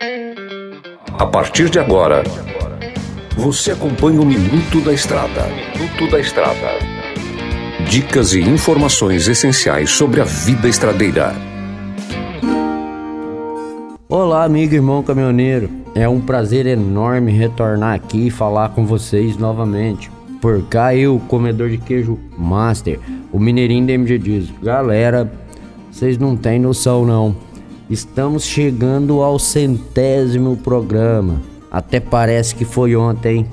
A partir de agora, você acompanha o Minuto da Estrada. Minuto da Estrada. Dicas e informações essenciais sobre a vida estradeira. Olá, amigo e irmão caminhoneiro. É um prazer enorme retornar aqui e falar com vocês novamente. Por cá eu, comedor de queijo master, o mineirinho da MG Diesel. Galera, vocês não têm noção não. Estamos chegando ao centésimo programa. Até parece que foi ontem.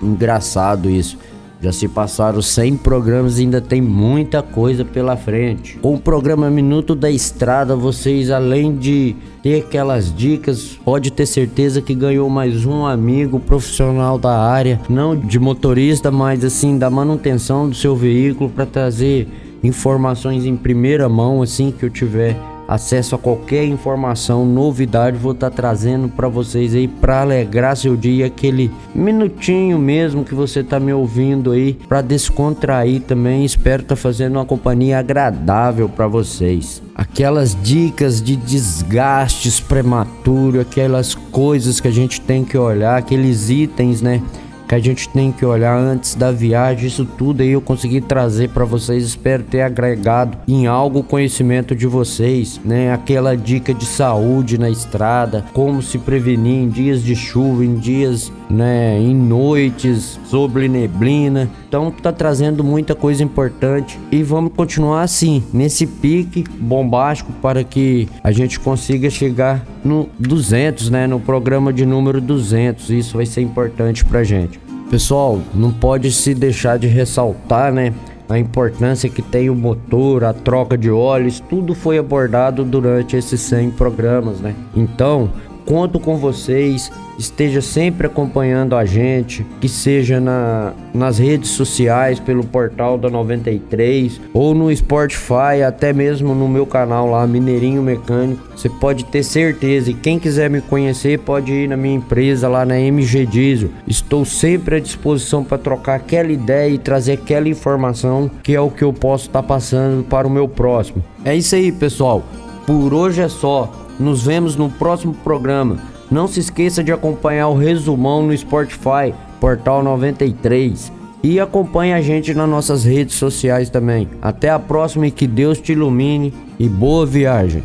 Engraçado isso. Já se passaram 100 programas e ainda tem muita coisa pela frente. Com o programa Minuto da Estrada, vocês além de ter aquelas dicas, pode ter certeza que ganhou mais um amigo profissional da área, não de motorista, mas assim da manutenção do seu veículo para trazer informações em primeira mão assim que eu tiver acesso a qualquer informação, novidade, vou estar tá trazendo para vocês aí para alegrar seu dia, aquele minutinho mesmo que você tá me ouvindo aí, para descontrair também. Espero estar tá fazendo uma companhia agradável para vocês. Aquelas dicas de desgastes prematuro, aquelas coisas que a gente tem que olhar, aqueles itens, né? Que a gente tem que olhar antes da viagem. Isso tudo aí eu consegui trazer para vocês. Espero ter agregado em algo o conhecimento de vocês, né? Aquela dica de saúde na estrada, como se prevenir em dias de chuva, em dias, né, em noites, sobre neblina. Então tá trazendo muita coisa importante e vamos continuar assim, nesse pique bombástico para que a gente consiga chegar no 200, né, no programa de número 200. Isso vai ser importante pra gente. Pessoal, não pode se deixar de ressaltar, né? A importância que tem o motor, a troca de óleos, tudo foi abordado durante esses 100 programas, né? Então, conto com vocês, esteja sempre acompanhando a gente, que seja na, nas redes sociais, pelo portal da 93 ou no Spotify, até mesmo no meu canal lá, Mineirinho Mecânico. Você pode ter certeza e quem quiser me conhecer pode ir na minha empresa lá na MG Diesel. Estou sempre à disposição para trocar aquela ideia e trazer aquela informação que é o que eu posso estar tá passando para o meu próximo. É isso aí, pessoal. Por hoje é só. Nos vemos no próximo programa. Não se esqueça de acompanhar o resumão no Spotify, Portal 93. E acompanhe a gente nas nossas redes sociais também. Até a próxima e que Deus te ilumine e boa viagem.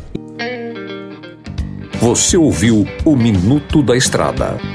Você ouviu o Minuto da Estrada.